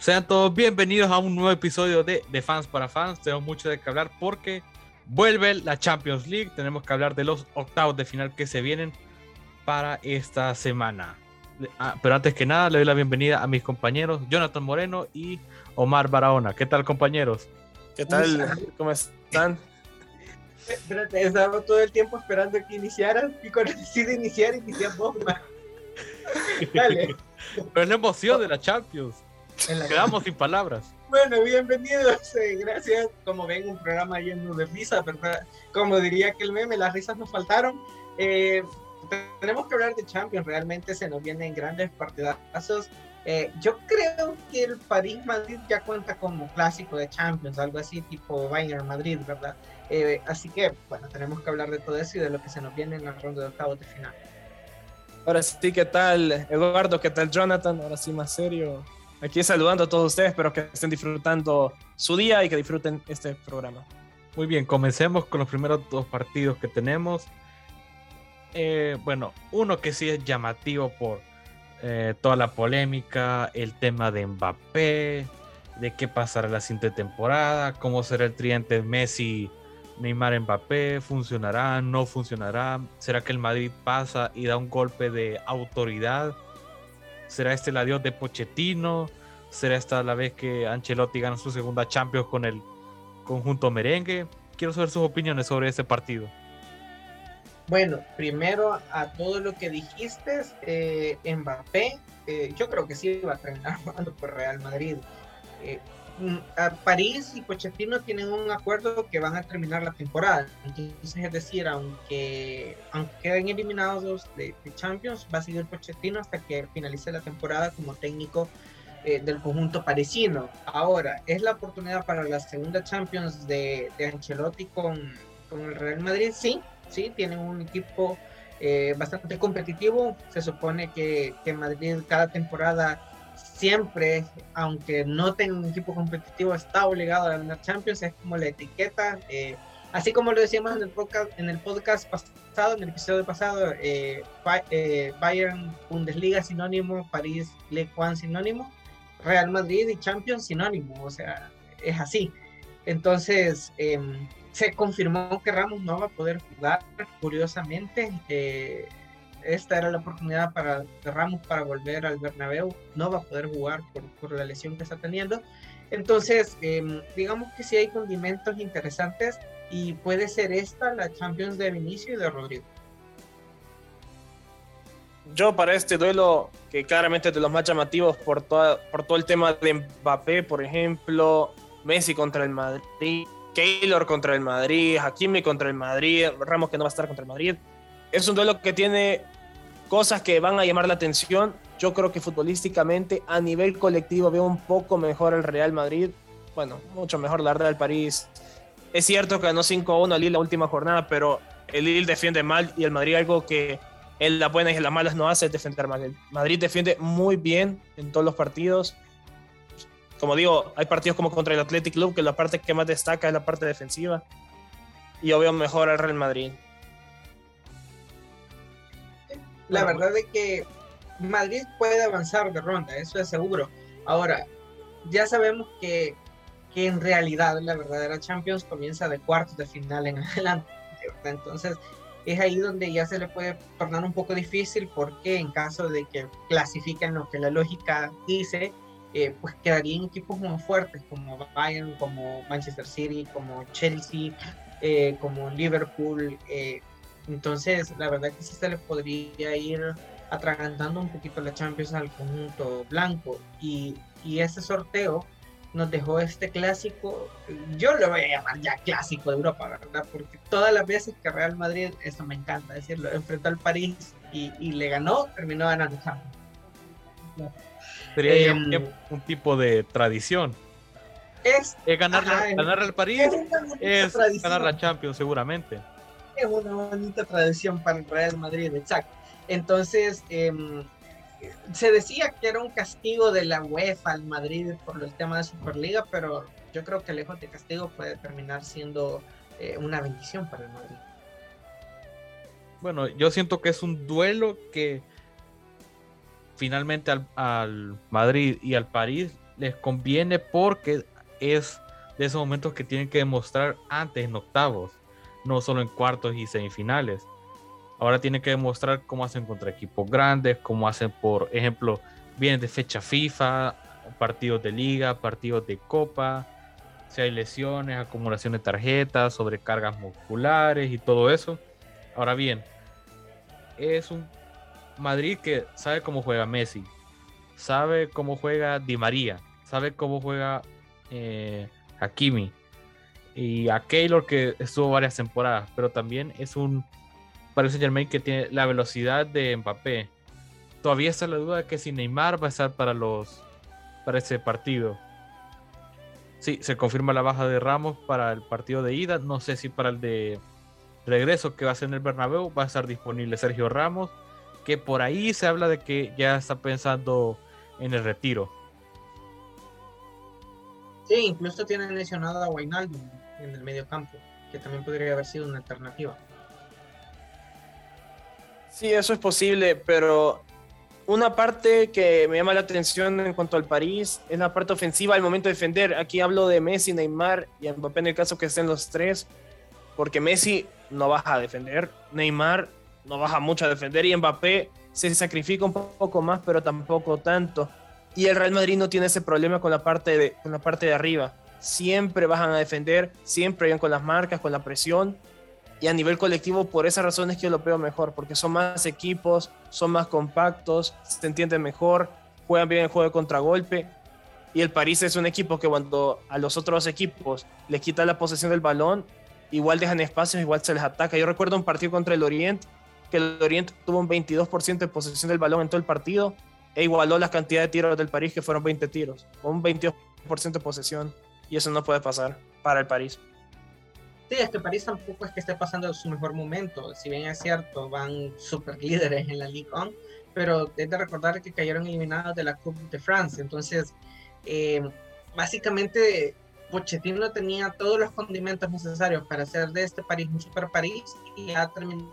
Sean todos bienvenidos a un nuevo episodio de, de Fans para Fans. Tenemos mucho de qué hablar porque vuelve la Champions League. Tenemos que hablar de los octavos de final que se vienen para esta semana. Ah, pero antes que nada, le doy la bienvenida a mis compañeros Jonathan Moreno y Omar Barahona. ¿Qué tal, compañeros? ¿Qué tal? ¿Cómo están? Espérate, estaba todo el tiempo esperando que iniciaran y cuando decide iniciar, iniciamos más. Dale. Pero es la emoción de la Champions. Quedamos sin palabras. Bueno, bienvenidos. Eh, gracias. Como ven, un programa lleno de risas, ¿verdad? Como diría que el meme, las risas nos faltaron. Eh, tenemos que hablar de Champions. Realmente se nos vienen grandes partidazos. Eh, yo creo que el París Madrid ya cuenta como clásico de Champions, algo así tipo Bayern Madrid, ¿verdad? Eh, así que, bueno, tenemos que hablar de todo eso y de lo que se nos viene en la ronda de octavos de final. Ahora sí, ¿qué tal Eduardo? ¿Qué tal Jonathan? Ahora sí, más serio. Aquí saludando a todos ustedes, espero que estén disfrutando su día y que disfruten este programa. Muy bien, comencemos con los primeros dos partidos que tenemos. Eh, bueno, uno que sí es llamativo por eh, toda la polémica, el tema de Mbappé, de qué pasará la siguiente temporada, cómo será el triente Messi, Neymar, Mbappé, funcionará, no funcionará, será que el Madrid pasa y da un golpe de autoridad, será este el adiós de Pochettino, será esta la vez que Ancelotti gana su segunda Champions con el conjunto merengue. Quiero saber sus opiniones sobre este partido. Bueno, primero a todo lo que dijiste, eh, Mbappé, eh, yo creo que sí va a terminar jugando por Real Madrid. Eh, mm, París y Pochettino tienen un acuerdo que van a terminar la temporada. Entonces, es decir, aunque, aunque queden eliminados de, Champions, va a seguir Pochettino hasta que finalice la temporada como técnico del conjunto parisino. Ahora, es la oportunidad para la segunda Champions de, de Ancelotti con, con el Real Madrid, sí, sí, tienen un equipo eh, bastante competitivo. Se supone que, que, Madrid cada temporada siempre, aunque no tenga un equipo competitivo, está obligado a ganar Champions, es como la etiqueta. Eh, así como lo decíamos en el podcast, en el podcast pasado, en el episodio pasado, eh, Bayern Bundesliga sinónimo, París League One sinónimo, Real Madrid y Champions sinónimo, o sea, es así. Entonces, em, se confirmó que Ramos no va a poder jugar, curiosamente. Eh, esta era la oportunidad para Ramos para volver al Bernabéu, no va a poder jugar por, la lesión que está teniendo. Entonces, em, digamos que sí hay condimentos interesantes y puede ser esta la Champions de Vinicio y de Rodrigo. Yo para este duelo, que claramente es de los más llamativos por, toda, por todo el tema de Mbappé, por ejemplo, Messi contra el Madrid, Keylor contra el Madrid, Hakimi contra el Madrid, Ramos que no va a estar contra el Madrid. Es un duelo que tiene cosas que van a llamar la atención. Yo creo que futbolísticamente, a nivel colectivo, veo un poco mejor el Real Madrid. Bueno, mucho mejor la el París. Es cierto que ganó 5-1 al Lille la última jornada, pero el Lille defiende mal y el Madrid algo que en las buenas y en las malas no hace defender mal. Madrid defiende muy bien en todos los partidos como digo, hay partidos como contra el Athletic Club que la parte que más destaca es la parte defensiva. Y yo veo mejor al Real Madrid. La verdad es que Madrid puede avanzar de ronda, eso es seguro. Ahora, ya sabemos que, que en realidad la verdadera Champions comienza de cuartos de final en adelante. Entonces, es ahí donde ya se le puede tornar un poco difícil porque en caso de que clasifiquen lo que la lógica dice, eh, pues quedarían equipos muy fuertes como Bayern, como Manchester City, como Chelsea, eh, como Liverpool. Eh, entonces, la verdad que sí se le podría ir atragantando un poquito la Champions al conjunto blanco. Y, y ese sorteo nos dejó este clásico, yo lo voy a llamar ya clásico de Europa, ¿verdad? Porque todas las veces que Real Madrid, eso me encanta decirlo, enfrentó al París y, y le ganó, terminó ganando Champions. Sería em, un tipo de tradición. Es, ganar, ganar al París, es, ganar la Champions seguramente. Es una bonita tradición para el Real Madrid, exacto. Entonces, em, se decía que era un castigo de la UEFA al Madrid por el tema de Superliga, pero yo creo que lejos de castigo puede terminar siendo eh, una bendición para el Madrid. Bueno, yo siento que es un duelo que finalmente al, Madrid y al París les conviene porque es de esos momentos que tienen que demostrar antes en octavos, no solo en cuartos y semifinales. Ahora tienen que demostrar cómo hacen contra equipos grandes, cómo hacen, por ejemplo, vienen de fecha FIFA, partidos de liga, partidos de copa, si hay lesiones, acumulación de tarjetas, sobrecargas musculares y todo eso. Ahora bien, es un Madrid que sabe cómo juega Messi, sabe cómo juega Di María, sabe cómo juega eh, Hakimi y a Keylor que estuvo varias temporadas, pero también es un Saint Germain que tiene la velocidad de Mbappé. Todavía está la duda de que si Neymar va a estar para los para ese partido. Sí, se confirma la baja de Ramos para el partido de ida. No sé si para el de regreso que va a ser en el Bernabéu va a estar disponible Sergio Ramos, que por ahí se habla de que ya está pensando en el retiro. Sí, incluso tienen lesionado a Wijnaldum en el medio campo, que también podría haber sido una alternativa. Sí, eso es posible, pero una parte que me llama la atención en cuanto al París es la parte ofensiva al momento de defender. Aquí hablo de Messi, Neymar y Mbappé en el caso que estén los tres, porque Messi no baja a defender, Neymar no baja mucho a defender y Mbappé se sacrifica un poco más, pero tampoco tanto. Y el Real Madrid no tiene ese problema con la parte de, con la parte de arriba. Siempre bajan a defender, siempre van con las marcas, con la presión y a nivel colectivo por esa razón es que yo lo veo mejor, porque son más equipos, son más compactos, se entienden mejor, juegan bien el juego de contragolpe. Y el París es un equipo que cuando a los otros equipos les quita la posesión del balón, igual dejan espacios, igual se les ataca. Yo recuerdo un partido contra el Oriente, que el Oriente tuvo un 22% de posesión del balón en todo el partido e igualó la cantidad de tiros del París, que fueron 20 tiros, un 22% de posesión. Y eso no puede pasar para el París. Sí, es que París tampoco es que esté pasando su mejor momento. Si bien es cierto, van super líderes en la Ligue 1, pero es de recordar que cayeron eliminados de la Coupe de France. Entonces, eh, básicamente, Pochettino tenía todos los condimentos necesarios para hacer de este París un super París y ha terminado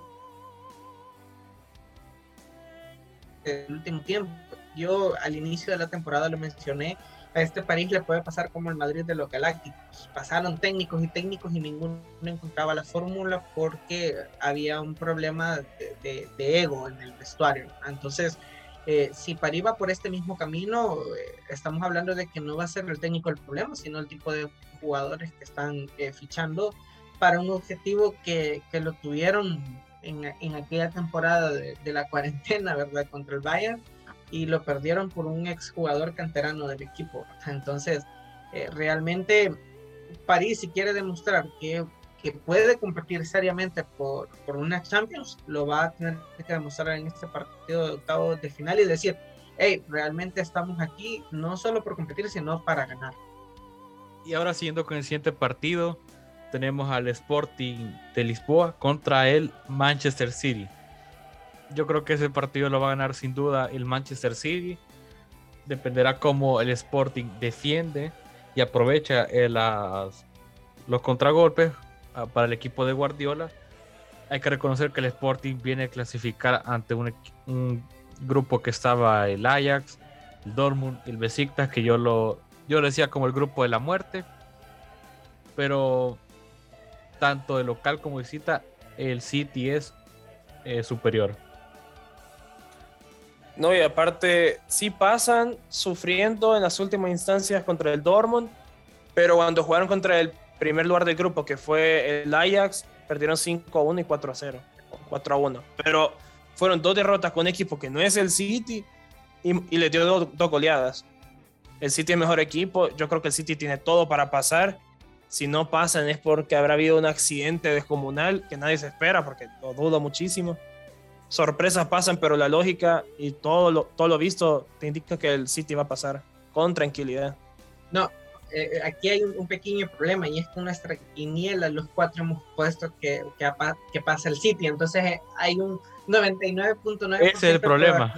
el último tiempo. Yo al inicio de la temporada lo mencioné a este París le puede pasar como el Madrid de los Galácticos. Pasaron técnicos y técnicos y ninguno encontraba la fórmula porque había un problema de, ego en el vestuario. Entonces, eh, si París va por este mismo camino, eh, estamos hablando de que no va a ser el técnico el problema, sino el tipo de jugadores que están eh, fichando para un objetivo que, lo tuvieron en, en, aquella temporada de, de la cuarentena, ¿verdad? Contra el Bayern y lo perdieron por un exjugador canterano del equipo. Entonces, eh, realmente París, si quiere demostrar que, que puede competir seriamente por, por, una Champions, lo va a tener que demostrar en este partido de octavo de final y decir, hey, realmente estamos aquí no solo por competir, sino para ganar. Y ahora siguiendo con el siguiente partido, tenemos al Sporting de Lisboa contra el Manchester City yo creo que ese partido lo va a ganar sin duda el Manchester City. Dependerá cómo el Sporting defiende y aprovecha eh, los contragolpes ah, para el equipo de Guardiola. Hay que reconocer que el Sporting viene a clasificar ante un, grupo que estaba el Ajax, el Dortmund, el Besiktas, que yo lo, yo lo decía como el grupo de la muerte. Pero tanto de local como visita, el City es eh, superior. No, y aparte, sí pasan sufriendo en las últimas instancias contra el Dortmund, pero cuando jugaron contra el primer lugar del grupo, que fue el Ajax, perdieron 5-1 y 4-0, 4-1. Pero fueron dos derrotas con un equipo que no es el City y, le dio dos, goleadas. El City es mejor equipo, yo creo que el City tiene todo para pasar. Si no pasan es porque habrá habido un accidente descomunal que nadie se espera, porque lo dudo muchísimo sorpresas pasan, pero la lógica y todo lo, todo lo visto te indica que el City va a pasar con tranquilidad. No, eh, aquí hay un, pequeño problema y es que nuestra quiniela, los cuatro hemos puesto que, que, que pasa el City, entonces eh, hay un 99.9%. Ese es el problema.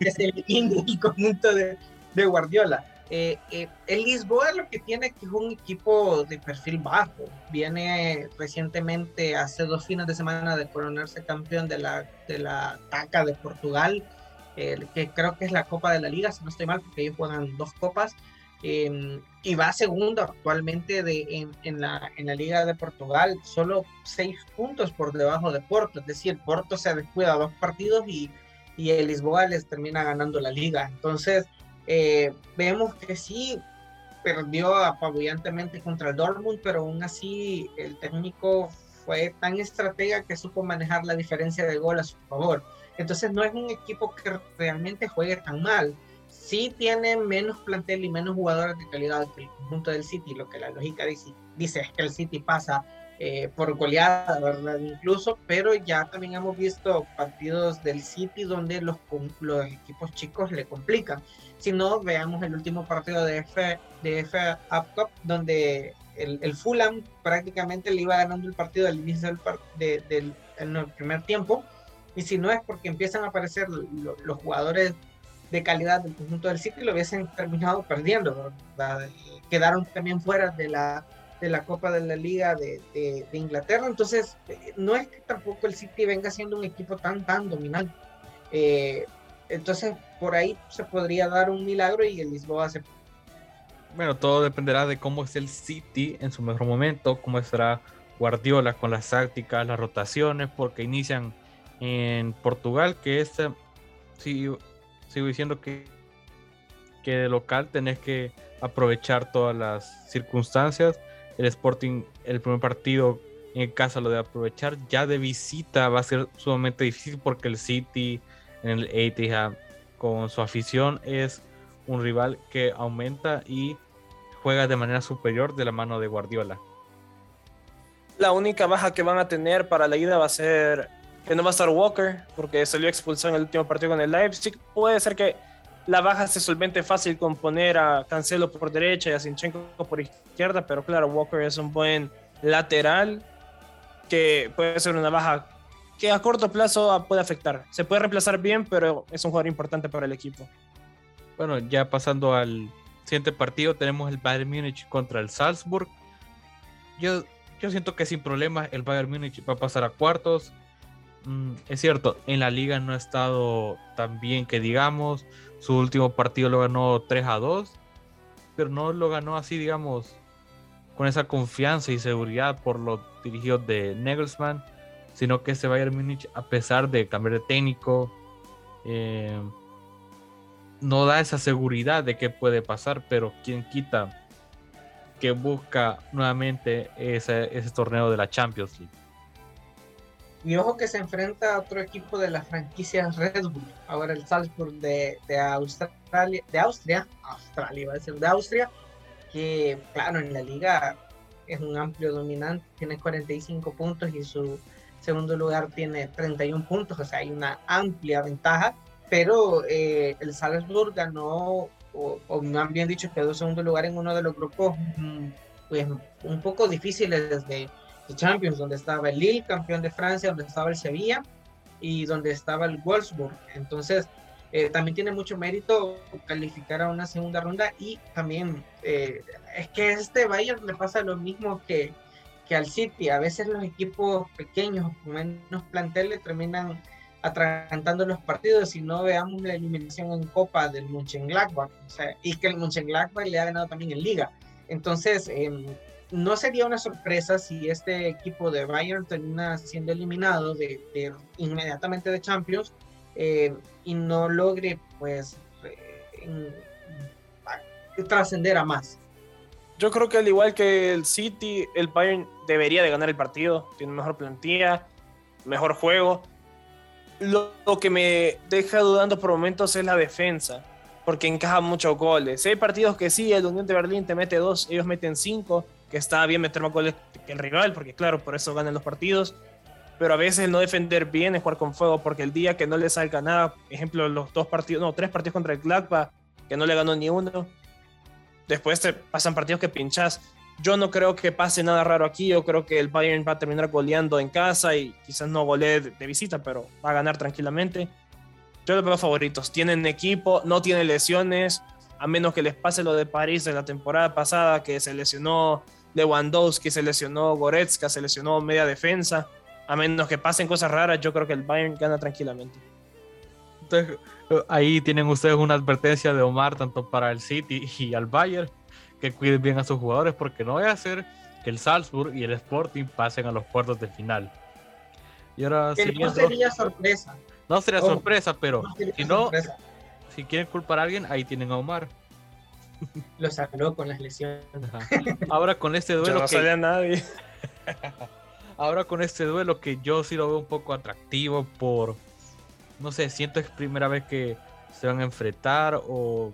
Que se elimine el conjunto de, de Guardiola. Eh, eh, el Lisboa lo que tiene es un equipo de perfil bajo. Viene recientemente, hace dos fines de semana, de coronarse campeón de la, de la TACA de Portugal, que creo que es la Copa de la Liga, si no estoy mal, porque ellos juegan dos copas. Em, y va segundo actualmente de, en, la, en la Liga de Portugal, solo seis puntos por debajo de Porto, es decir, Porto se descuida dos partidos y, y el Lisboa les termina ganando la liga. Entonces, eh, vemos que sí perdió apabullantemente contra el Dortmund, pero aún así el técnico fue tan estratega que supo manejar la diferencia de gol a su favor. Entonces no es un equipo que realmente juegue tan mal sí tiene menos plantel y menos jugadores de calidad que el conjunto del City, lo que la lógica dice, dice es que el City pasa eh, por goleada, ¿verdad? Incluso, pero ya también hemos visto partidos del City donde los, los equipos chicos le complican. Si no, veamos el último partido de F, de F Cup, donde el, el, Fulham prácticamente le iba ganando el partido al inicio del, del, primer tiempo. Y si no es porque empiezan a aparecer los jugadores de calidad del conjunto del City lo hubiesen terminado perdiendo. Quedaron también fuera de la, de la Copa de la Liga de, de, Inglaterra. Entonces, eh, no es que tampoco el City venga siendo un equipo tan, tan dominante. Eh, entonces, por ahí se podría dar un milagro y el Lisboa se... Bueno, todo dependerá de cómo es el City en su mejor momento, cómo estará Guardiola con las tácticas, las rotaciones, porque inician en Portugal, que es, si sigo diciendo que, que de local tenés que aprovechar todas las circunstancias. El Sporting, el primer partido en casa lo debe aprovechar. Ya de visita va a ser sumamente difícil porque el City en el Etihad con su afición es un rival que aumenta y juega de manera superior de la mano de Guardiola. La única baja que van a tener para la ida va a ser que no va a estar Walker porque salió expulsado en el último partido con el Leipzig. Puede ser que la baja se solvente fácil con poner a Cancelo por derecha y a Sinchenko por izquierda, pero claro, Walker es un buen lateral que puede ser una baja que a corto plazo puede afectar. Se puede reemplazar bien, pero es un jugador importante para el equipo. Bueno, ya pasando al siguiente partido, tenemos el Bayern Múnich contra el Salzburg. Yo, yo siento que sin problemas el Bayern Múnich va a pasar a cuartos. Mm, es cierto, en la liga no ha estado tan bien que digamos. Su último partido lo ganó 3 a 2, pero no lo ganó así, digamos, con esa confianza y seguridad por los dirigidos de Nagelsmann, sino que ese Bayern Múnich, a pesar de cambiar de técnico, eh, no da esa seguridad de que puede pasar, pero quien quita que busca nuevamente ese torneo de la Champions League. Y ojo que se enfrenta a otro equipo de la franquicia Red Bull, ahora el Salzburg de, de Australia, de Austria, Australia iba a decir, de Austria, que claro, en la liga es un amplio dominante, tiene 45 puntos y su segundo lugar tiene 31 puntos, o sea, hay una amplia ventaja, pero eh, el Salzburg ganó, o, o más bien dicho, quedó segundo lugar en uno de los grupos mm, pues, un poco difíciles desde Champions, donde estaba el Lille, campeón de Francia, donde estaba el Sevilla y donde estaba el Wolfsburg. Entonces, eh, también tiene mucho mérito calificar a una segunda ronda y también eh, es que este Bayern le pasa lo mismo que, que al City. A veces los equipos pequeños con menos plantel le terminan atragantando los partidos y no veamos la eliminación en Copa del Mönchengladbach o sea, y que el Mönchengladbach le ha ganado también en Liga. Entonces, eh, no sería una sorpresa si este equipo de Bayern termina siendo eliminado de, inmediatamente de Champions eh, y no logre pues trascender a más. Yo creo que al igual que el City, el Bayern debería de ganar el partido, tiene mejor plantilla, mejor juego. Lo, lo que me deja dudando por momentos es la defensa, porque encaja muchos goles. hay partidos que sí, el Unión de Berlín te mete dos, ellos meten cinco, que está bien meter más goles que el rival, porque claro, por eso ganan los partidos. Pero a veces el no defender bien es jugar con fuego, porque el día que no le salga nada, ejemplo, los dos partidos, no, tres partidos contra el Gladbach, que no le ganó ni uno, después te pasan partidos que pinchas. Yo no creo que pase nada raro aquí, yo creo que el Bayern va a terminar goleando en casa y quizás no golee de visita, pero va a ganar tranquilamente. Yo los veo favoritos, tienen equipo, no tienen lesiones, a menos que les pase lo de París de la temporada pasada, que se lesionó Lewandowski, se lesionó Goretzka, se lesionó media defensa. A menos que pasen cosas raras, yo creo que el Bayern gana tranquilamente. Entonces, Ahí tienen ustedes una advertencia de Omar tanto para el City y al Bayern que cuiden bien a sus jugadores porque no voy a hacer que el Salzburg y el Sporting pasen a los cuartos de final. Y ahora no sería sorpresa. No sería sorpresa, pero si no, si quieren culpar a alguien, ahí tienen a Omar. Lo sacó con las lesiones. Ahora con este duelo. no que... nadie. Ahora con este duelo que yo sí lo veo un poco atractivo por. No sé, siento que es primera vez que se van a enfrentar o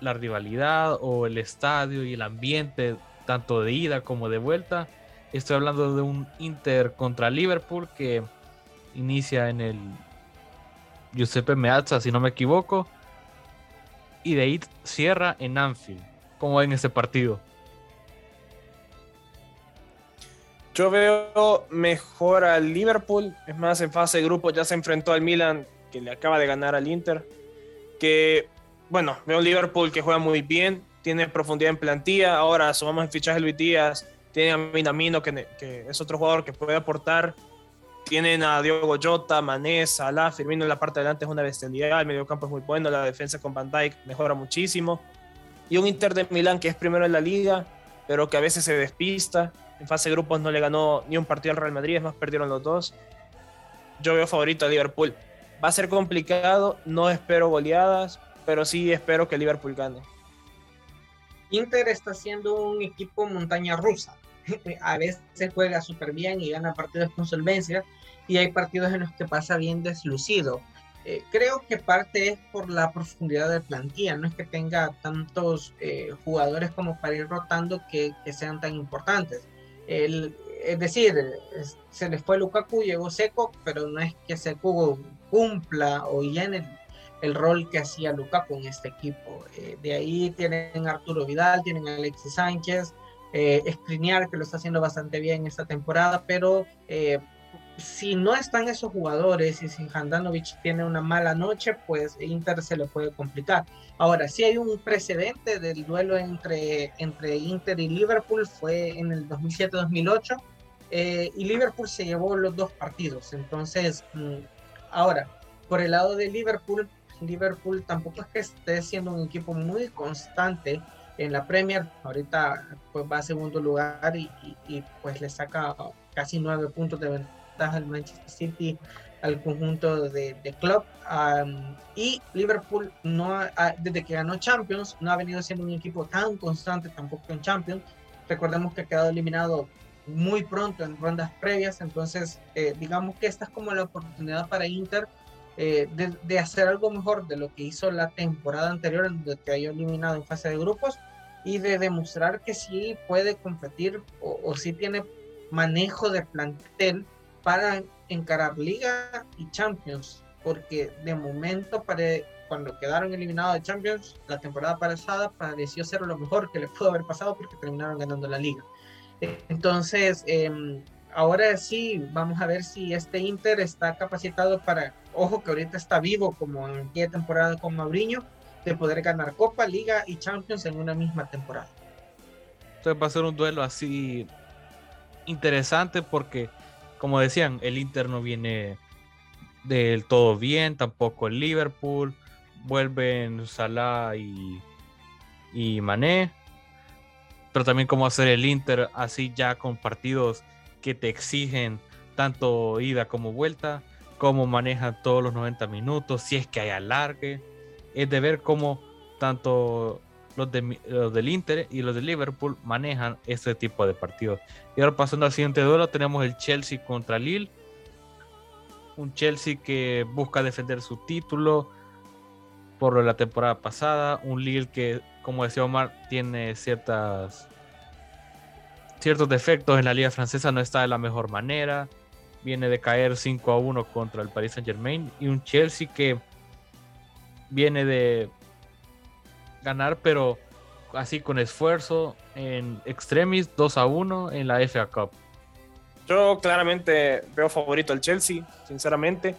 la rivalidad o el estadio y el ambiente, tanto de ida como de vuelta. Estoy hablando de un Inter contra Liverpool que inicia en el Giuseppe Meazza, si no me equivoco. Y de ahí cierra en Anfield. ¿Cómo ven ese partido? Yo veo mejor al Liverpool. Es más, en fase de grupo ya se enfrentó al Milan, que le acaba de ganar al Inter. Que, bueno, veo un Liverpool que juega muy bien, tiene profundidad en plantilla. Ahora sumamos el fichaje Luis Díaz, tiene a Minamino, que es otro jugador que puede aportar. Tienen a Diogo Jota, Mané, Salah, Firmino en la parte de adelante es una bestialidad, el medio campo es muy bueno, la defensa con Van Dijk mejora muchísimo. Y un Inter de Milán que es primero en la liga, pero que a veces se despista. En fase de grupos no le ganó ni un partido al Real Madrid, es más, perdieron los dos. Yo veo favorito a Liverpool. Va a ser complicado, no espero goleadas, pero sí espero que Liverpool gane. Inter está siendo un equipo montaña rusa. a veces juega súper bien y gana partidos con solvencia y hay partidos en los que pasa bien deslucido. Eh, creo que parte es por la profundidad de plantilla, no es que tenga tantos eh, jugadores como para ir rotando que, sean tan importantes. El, es decir, se les fue Lukaku, llegó Seco, pero no es que Seco cumpla o llene el, rol que hacía Lukaku en este equipo. Eh, de ahí tienen Arturo Vidal, tienen Alexis Sánchez, eh, que lo está haciendo bastante bien esta temporada, pero eh, si no están esos jugadores y si Handanovic tiene una mala noche, pues Inter se le puede complicar. Ahora, si hay un precedente del duelo entre, entre Inter y Liverpool, fue en el 2007-2008, eh, y Liverpool se llevó los dos partidos. Entonces, mm, ahora, por el lado de Liverpool, Liverpool tampoco es que esté siendo un equipo muy constante en la Premier. Ahorita pues va a segundo lugar y, pues le saca casi nueve puntos de ventaja al Manchester City al conjunto de, de club y Liverpool no desde que ganó Champions no ha venido siendo un equipo tan constante tampoco en Champions recordemos que ha quedado eliminado muy pronto en rondas previas entonces eh, digamos que esta es como la oportunidad para Inter eh, de, hacer algo mejor de lo que hizo la temporada anterior, en donde cayó eliminado en fase de grupos, y de demostrar que sí puede competir o, o sí tiene manejo de plantel para encarar Liga y Champions, porque de momento, para, cuando quedaron eliminados de Champions, la temporada pasada pareció ser lo mejor que le pudo haber pasado porque terminaron ganando la Liga. Entonces, eh, ahora sí, vamos a ver si este Inter está capacitado para, ojo que ahorita está vivo como en aquella temporada con Mauriño, de poder ganar Copa, Liga y Champions en una misma temporada. Entonces va a ser un duelo así interesante porque, como decían, el Inter no viene del todo bien, tampoco el Liverpool, vuelven Salah y, y Mané, pero también cómo hacer el Inter así ya con partidos que te exigen tanto ida como vuelta, cómo manejan todos los 90 minutos, si es que hay alargue. Es de ver cómo tanto los, de, los del Inter y los de Liverpool manejan este tipo de partidos. Y ahora pasando al siguiente duelo, tenemos el Chelsea contra Lille. Un Chelsea que busca defender su título por la temporada pasada. Un Lille que, como decía Omar, tiene ciertas ciertos defectos en la liga francesa, no está de la mejor manera. Viene de caer 5 a 1 contra el Paris Saint Germain y un Chelsea que viene de ganar, pero así con esfuerzo en extremis 2 a 1 en la FA Cup. Yo claramente veo favorito al Chelsea, sinceramente.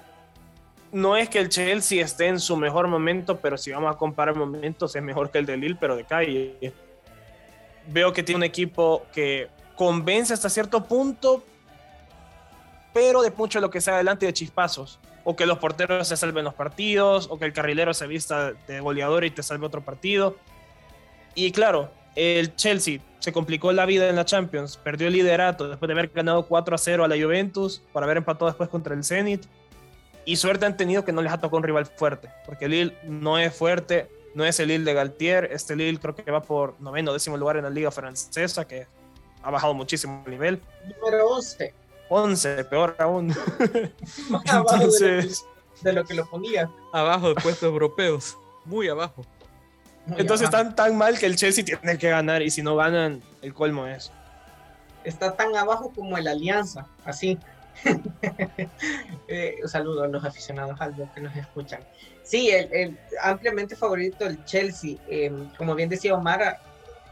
No es que el Chelsea esté en su mejor momento, pero si vamos a comparar momentos es mejor que el de Lille, pero de calle veo que tiene un equipo que convence hasta cierto punto, pero de mucho lo que sea adelante de chispazos. o que los porteros se salven los partidos, o que el carrilero se vista de goleador y te salve otro partido. Y claro, el Chelsea se complicó la vida en la Champions, perdió el liderato después de haber ganado 4 a 0 a la Juventus, por haber empatado después contra el Zenit. Y suerte han tenido que no les ha tocado un rival fuerte, porque el Lille no es fuerte, no es el Lille de Galtier, este Lille creo que va por noveno, décimo lugar en la liga francesa, que ha bajado muchísimo el nivel. Número 11. 11, peor aún. Entonces, de, lo que, lo ponía. Abajo de puestos europeos, muy abajo. Entonces están tan mal que el Chelsea tiene que ganar y si no ganan, el colmo es. Está tan abajo como el Alianza, así. eh, un saludo a los aficionados al que nos escuchan. Sí, el, ampliamente favorito el Chelsea. Em, como bien decía Omar,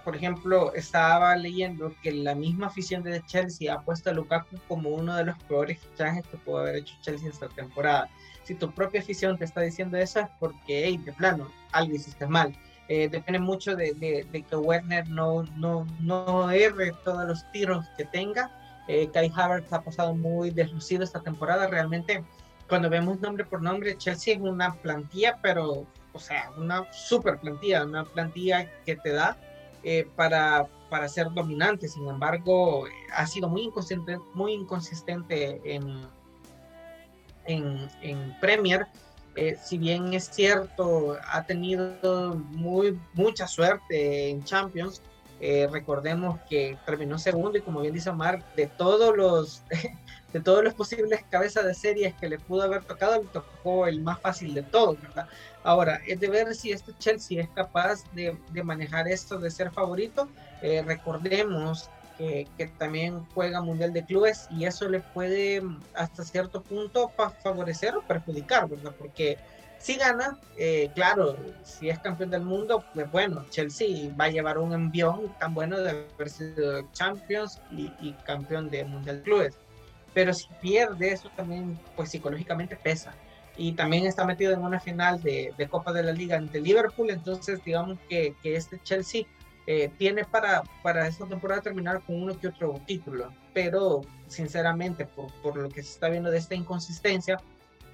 por ejemplo, estaba leyendo que la misma afición de Chelsea ha puesto a Lukaku como uno de los peores fichajes que pudo haber hecho Chelsea esta temporada. Si tu propia afición te está diciendo eso es porque, hey, de plano, algo hiciste mal. Eh, depende mucho de, que Werner no, no, no erre todos los tiros que tenga. Eh, Kai Havertz ha pasado muy deslucido esta temporada. Realmente, cuando vemos nombre por nombre, Chelsea es una plantilla, pero, o sea, una super plantilla, una plantilla que te da eh, para, para ser dominante. Sin embargo, ha sido muy inconsistente, muy inconsistente en, en, en Premier. Eh, si bien es cierto, ha tenido muy, mucha suerte en Champions, eh, recordemos que terminó segundo y como bien dice Omar, de todos los de todos los posibles cabezas de series que le pudo haber tocado, le tocó el más fácil de todos, ¿verdad? Ahora, es de ver si este Chelsea es capaz de, de manejar esto de ser favorito. Eh, recordemos que, que, también juega Mundial de Clubes y eso le puede hasta cierto punto favorecer o perjudicar, ¿verdad? Porque si gana, eh, claro, si es campeón del mundo, pues bueno, Chelsea va a llevar un envión tan bueno de haber sido Champions y, y campeón de Mundial de Clubes. Pero si pierde, eso también, pues psicológicamente pesa. Y también está metido en una final de, de Copa de la Liga ante Liverpool, entonces digamos que, que este Chelsea eh, tiene para, para esta temporada terminar con uno que otro título. Pero sinceramente, por, por lo que se está viendo de esta inconsistencia,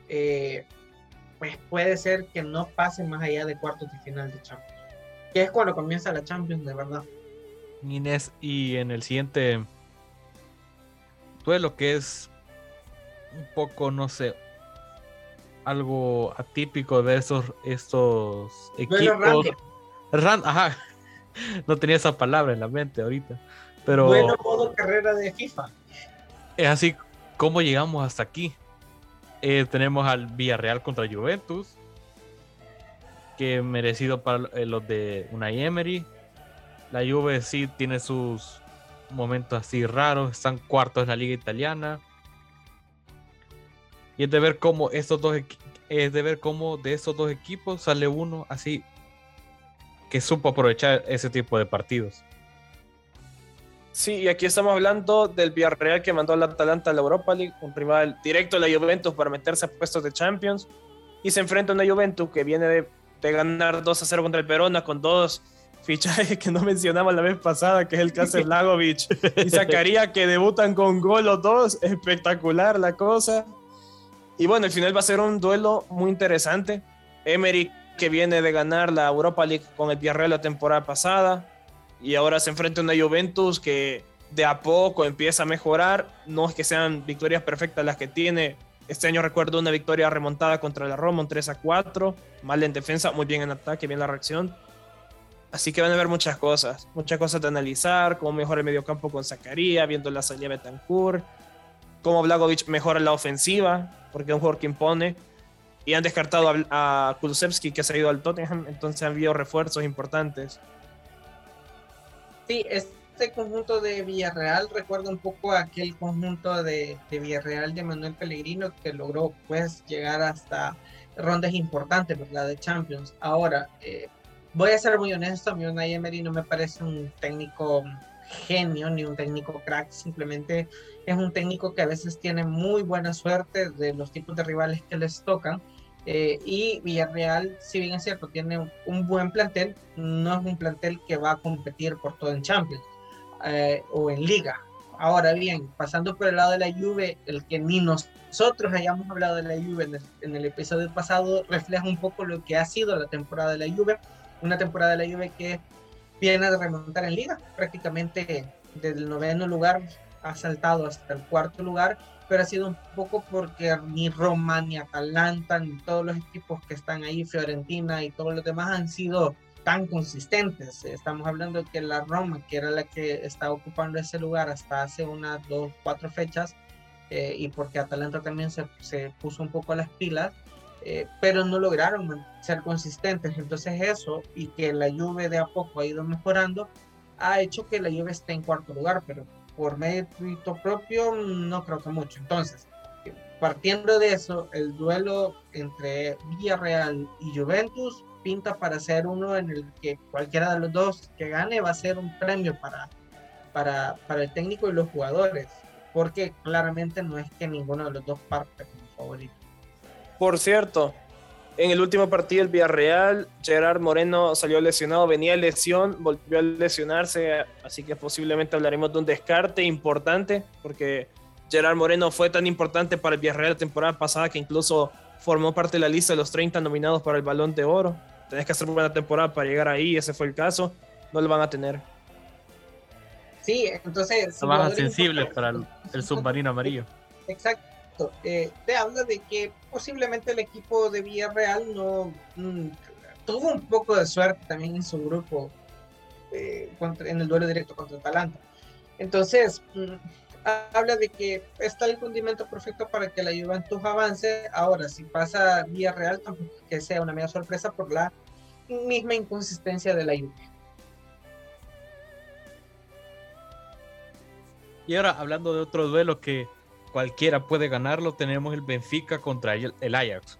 eh, pues puede ser que no pase más allá de cuartos de final de Champions. Que es cuando comienza la Champions, de verdad. Inés, y en el siguiente duelo que es un poco, no sé, algo atípico de esos estos equipos. Ran, ajá. No tenía esa palabra en la mente ahorita. Pero. Bueno, modo carrera de FIFA. Es así como llegamos hasta aquí. Eh, tenemos al Villarreal contra Juventus. Que merecido para eh, los de Unai Emery. La Juve sí tiene sus momentos así raros. Están cuartos en la liga italiana. Y es de ver cómo estos dos es de ver cómo de esos dos equipos sale uno así que supo aprovechar ese tipo de partidos. Sí, y aquí estamos hablando del Villarreal que mandó al Atalanta a la Europa League, un rival directo a la Juventus para meterse a puestos de Champions. Y se enfrenta a una Juventus que viene de, ganar 2 a 0 contra el Verona con dos fichajes que no mencionamos la vez pasada, que es el caso de Lagovic y Zacarías que debutan con gol los dos. Espectacular la cosa. Y bueno, al final va a ser un duelo muy interesante. Emery que viene de ganar la Europa League con el Villarreal la temporada pasada y ahora se enfrenta a una Juventus que de a poco empieza a mejorar. No es que sean victorias perfectas las que tiene. Este año recuerdo una victoria remontada contra la Roma, un 3 a 4. Mal en defensa, muy bien en ataque, bien la reacción. Así que van a haber muchas cosas, muchas cosas de analizar, cómo mejora el mediocampo con Zacarías, viendo la salida de Betancourt, cómo Blagovic mejora la ofensiva, porque es un jugador que impone. Y han descartado a, a Kulusevski, que ha ido al Tottenham, entonces han habido refuerzos importantes. Sí, este conjunto de Villarreal recuerda un poco a aquel conjunto de, de, Villarreal de Manuel Pellegrino que logró pues llegar hasta rondas importantes, ¿verdad? De Champions. Ahora, eh, voy a ser muy honesto, a mí Unai Emery no me parece un técnico genio ni un técnico crack, simplemente es un técnico que a veces tiene muy buena suerte de los tipos de rivales que les tocan. Eh, y Villarreal, si bien es cierto, tiene un, buen plantel, no es un plantel que va a competir por todo en Champions eh, o en Liga. Ahora bien, pasando por el lado de la Juve, el que ni nosotros hayamos hablado de la Juve en el, en el, episodio pasado refleja un poco lo que ha sido la temporada de la Juve, una temporada de la Juve que viene de remontar en liga, prácticamente desde el noveno lugar ha saltado hasta el cuarto lugar, pero ha sido un poco porque ni Roma, ni Atalanta, ni todos los equipos que están ahí, Fiorentina y todos los demás han sido tan consistentes. Estamos hablando que la Roma, que era la que estaba ocupando ese lugar hasta hace unas dos, cuatro fechas, eh, y porque Atalanta también se, se, puso un poco las pilas, eh, pero no lograron ser consistentes. Entonces eso, y que la Juve de a poco ha ido mejorando, ha hecho que la Juve esté en cuarto lugar, pero por mérito propio no creo que mucho. Entonces, partiendo de eso, el duelo entre Villarreal y Juventus pinta para ser uno en el que cualquiera de los dos que gane va a ser un premio para, para, para el técnico y los jugadores, porque claramente no es que ninguno de los dos parte como favorito. Por cierto, en el último partido del Villarreal, Gerard Moreno salió lesionado, venía lesión, volvió a lesionarse, así que posiblemente hablaremos de un descarte importante, porque Gerard Moreno fue tan importante para el Villarreal la temporada pasada que incluso formó parte de la lista de los 30 nominados para el Balón de Oro tenés que hacer buena temporada para llegar ahí, ese fue el caso, no lo van a tener. Sí, entonces... Son más sensibles para el, submarino amarillo. Exacto. Eh, te habla de que posiblemente el equipo de Villarreal no mm, tuvo un poco de suerte también en su grupo eh, en el duelo directo contra Atalanta. Entonces, mm, habla de que está el condimento perfecto para que la Juventus avance. Ahora, si pasa Villarreal, tampoco que sea una media sorpresa por la misma inconsistencia de la Juve. Y ahora, hablando de otro duelo que cualquiera puede ganarlo, tenemos el Benfica contra el, Ajax.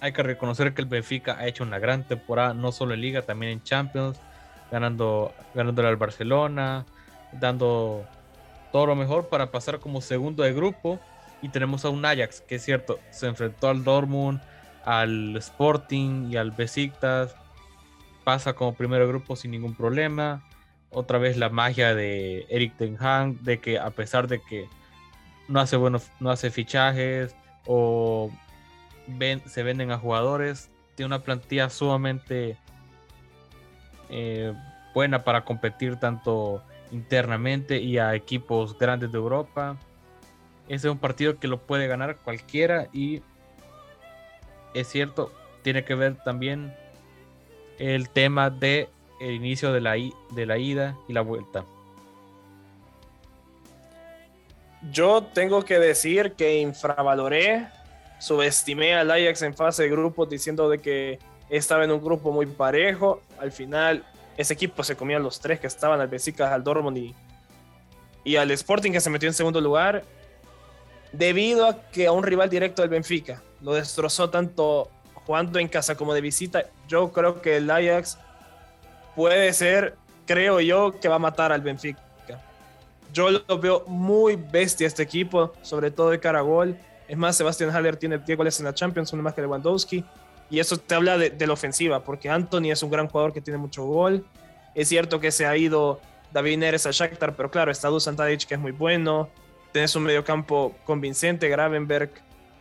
Hay que reconocer que el Benfica ha hecho una gran temporada, no solo en Liga, también en Champions, ganando, ganándole al Barcelona, dando todo lo mejor para pasar como segundo de grupo. Y tenemos a un Ajax, que es cierto, se enfrentó al Dortmund, al Sporting y al Besiktas. Pasa como primero de grupo sin ningún problema. Otra vez la magia de Eric Ten Hag, de que a pesar de que no hace no hace fichajes o ven, se venden a jugadores, tiene una plantilla sumamente eh, buena para competir tanto internamente y a equipos grandes de Europa. Ese es un partido que lo puede ganar cualquiera y es cierto, tiene que ver también el tema de el inicio de la, de la ida y la vuelta. Yo tengo que decir que infravaloré, subestimé al Ajax en fase de grupos diciendo de que estaba en un grupo muy parejo. Al final ese equipo se comía los tres que estaban al Besiktas, al Dortmund y, y al Sporting que se metió en segundo lugar debido a que a un rival directo del Benfica lo destrozó tanto jugando en casa como de visita. Yo creo que el Ajax puede ser, creo yo, que va a matar al Benfica. Yo lo veo muy bestia este equipo, sobre todo de cara a gol. Es más, Sebastián Haller tiene 10 goles en la Champions, uno más que Lewandowski. Y eso te habla de, la ofensiva, porque Anthony es un gran jugador que tiene mucho gol. Es cierto que se ha ido David Neres a Shakhtar, pero claro, está Dusan Tadic, que es muy bueno. Tienes un mediocampo convincente, Gravenberg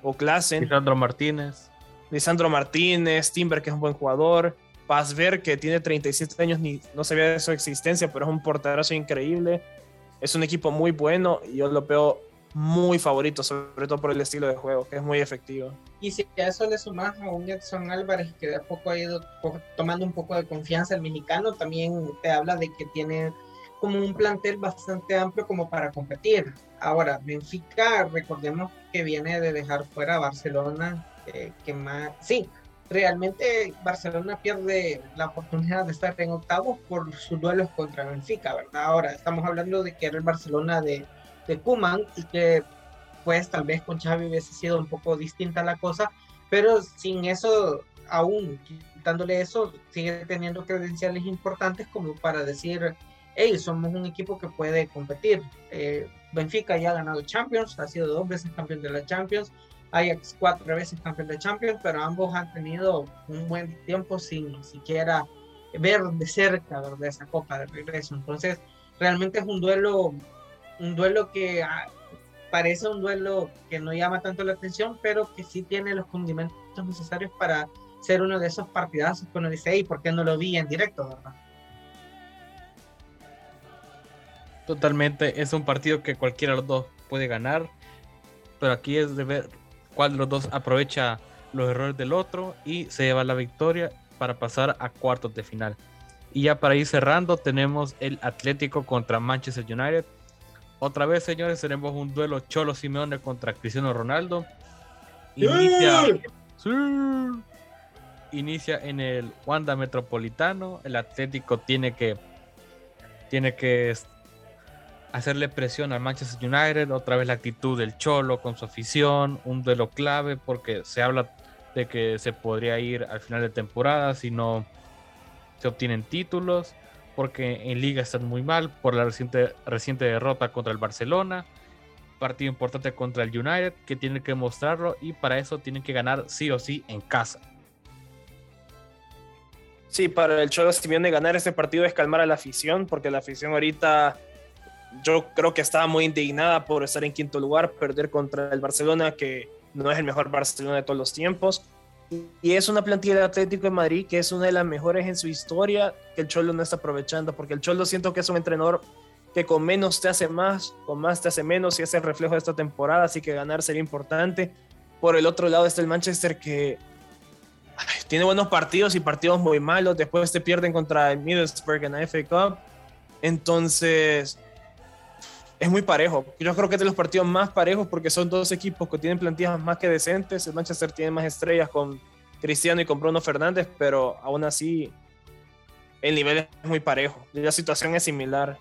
o Klassen. Lisandro Martínez. Lisandro Martínez, Timber, que es un buen jugador. Pazver, que tiene 37 años, ni, no sabía de su existencia, pero es un porterazo increíble. Es un equipo muy bueno y yo lo veo muy favorito, sobre todo por el estilo de juego, que es muy efectivo. Y si a eso le sumas a un Edson Álvarez que de a poco ha ido tomando un poco de confianza el mexicano, también te habla de que tiene como un plantel bastante amplio como para competir. Ahora, Benfica, recordemos que viene de dejar fuera a Barcelona, eh, que más, sí, realmente Barcelona pierde la oportunidad de estar en octavos por sus duelos contra Benfica, ¿verdad? Ahora estamos hablando de que era el Barcelona de de Kuman y que pues tal vez con Xavi hubiese sido un poco distinta la cosa, pero sin eso, aún quitándole eso, sigue teniendo credenciales importantes como para decir, hey, somos un equipo que puede competir. Eh, Benfica ya ha ganado Champions, ha sido dos veces campeón de la Champions, Ajax cuatro veces campeón de Champions, pero ambos han tenido un buen tiempo sin siquiera ver de cerca ¿verdad? esa copa de regreso. Entonces, realmente es un duelo un duelo que ah, parece un duelo que no llama tanto la atención, pero que sí tiene los condimentos necesarios para ser uno de esos partidazos que uno dice, hey, ¿por qué no lo vi en directo, verdad? Totalmente, es un partido que cualquiera de los dos puede ganar, pero aquí es de ver cuál de los dos aprovecha los errores del otro y se lleva la victoria para pasar a cuartos de final. Y ya para ir cerrando, tenemos el Atlético contra Manchester United. Otra vez, señores, tenemos un duelo Cholo Simeone contra Cristiano Ronaldo. Inicia, inicia en el Wanda Metropolitano. El Atlético tiene que, tiene que hacerle presión al Manchester United, otra vez la actitud del Cholo con su afición, un duelo clave porque se habla de que se podría ir al final de temporada si no se obtienen títulos, porque en liga están muy mal por la reciente, reciente derrota contra el Barcelona, partido importante contra el United que tienen que mostrarlo y para eso tienen que ganar sí o sí en casa. Sí, para el Cholo Simeone ganar este partido es calmar a la afición, porque la afición ahorita yo creo que estaba muy indignada por estar en quinto lugar, perder contra el Barcelona, que no es el mejor Barcelona de todos los tiempos. Y es una plantilla de Atlético de Madrid que es una de las mejores en su historia que el Cholo no está aprovechando, porque el Cholo siento que es un entrenador que con menos te hace más, con más te hace menos y es el reflejo de esta temporada, así que ganar sería importante. Por el otro lado está el Manchester que tiene buenos partidos y partidos muy malos, después te pierden contra el Middlesbrough en la FA Cup. Entonces, es muy parejo. Yo creo que es de los partidos más parejos porque son dos equipos que tienen plantillas más que decentes. El Manchester tiene más estrellas con Cristiano y con Bruno Fernández, pero aún así el nivel es muy parejo. La situación es similar.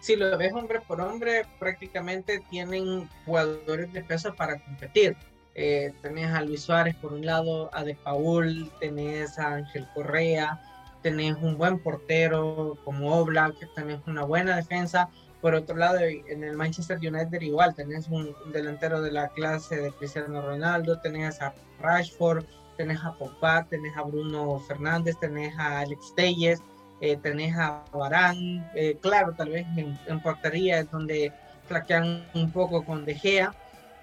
Si lo ves hombre por hombre, prácticamente tienen jugadores de peso para competir. Eh, tenés a Luis Suárez por un lado, a De Paul, tenés a Ángel Correa, tenés un buen portero como Oblak, tenés una buena defensa por otro lado, en el Manchester United igual, tenés un, delantero de la clase de Cristiano Ronaldo, tenés a Rashford, tenés a Pogba, tenés a Bruno Fernández, tenés a Alex Telles, eh, tenés a Varane, eh, claro, tal vez en, portería es donde flaquean un poco con De Gea,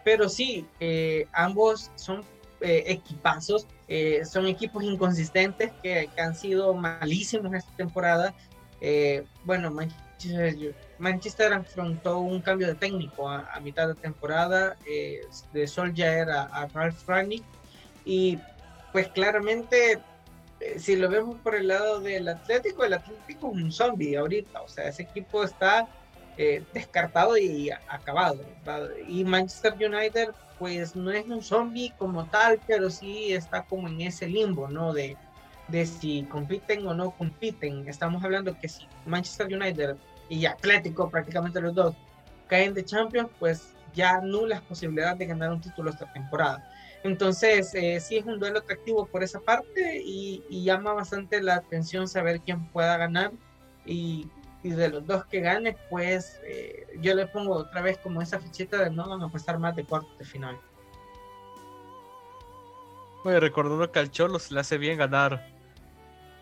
pero sí, eh, ambos son equipazos, son equipos inconsistentes que, que, han sido malísimos esta temporada. bueno, Manchester Manchester afrontó un cambio de técnico a, mitad de temporada eh, de Solskjaer a, a Ralph Rangnick y pues claramente eh, si lo vemos por el lado del Atlético, el Atlético es un zombie ahorita, o sea, ese equipo está eh, descartado y acabado. Y Manchester United pues no es un zombie como tal, pero sí está como en ese limbo, ¿no? De, de si compiten o no compiten. Estamos hablando que si Manchester United y Atlético, prácticamente los dos, caen de Champions, pues ya nulas posibilidades de ganar un título esta temporada. Entonces, eh, sí es un duelo atractivo por esa parte y, llama bastante la atención saber quién pueda ganar. Y, de los dos que gane, pues eh, yo le pongo otra vez como esa fichita de no van a pasar más de cuartos de final. Bueno, recordando que al Cholo se le hace bien ganar,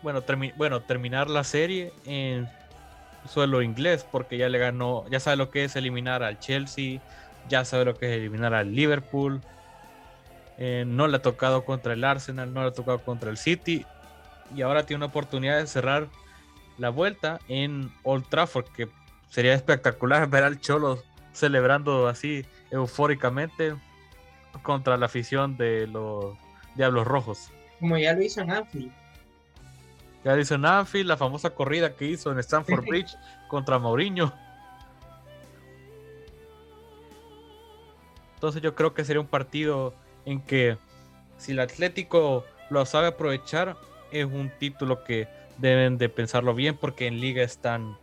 bueno, bueno terminar la serie en suelo inglés porque ya le ganó, ya sabe lo que es eliminar al Chelsea, ya sabe lo que es eliminar al Liverpool. Eh, no le ha tocado contra el Arsenal, no le ha tocado contra el City y ahora tiene una oportunidad de cerrar la vuelta en Old Trafford que sería espectacular ver al Cholo celebrando así eufóricamente contra la afición de los Diablos Rojos. Como ya lo hizo en Anfield. Ya dice Anfield, la famosa corrida que hizo en Stanford Bridge contra Mourinho. Entonces yo creo que sería un partido en que si el Atlético lo sabe aprovechar, es un título que deben de pensarlo bien porque en liga están,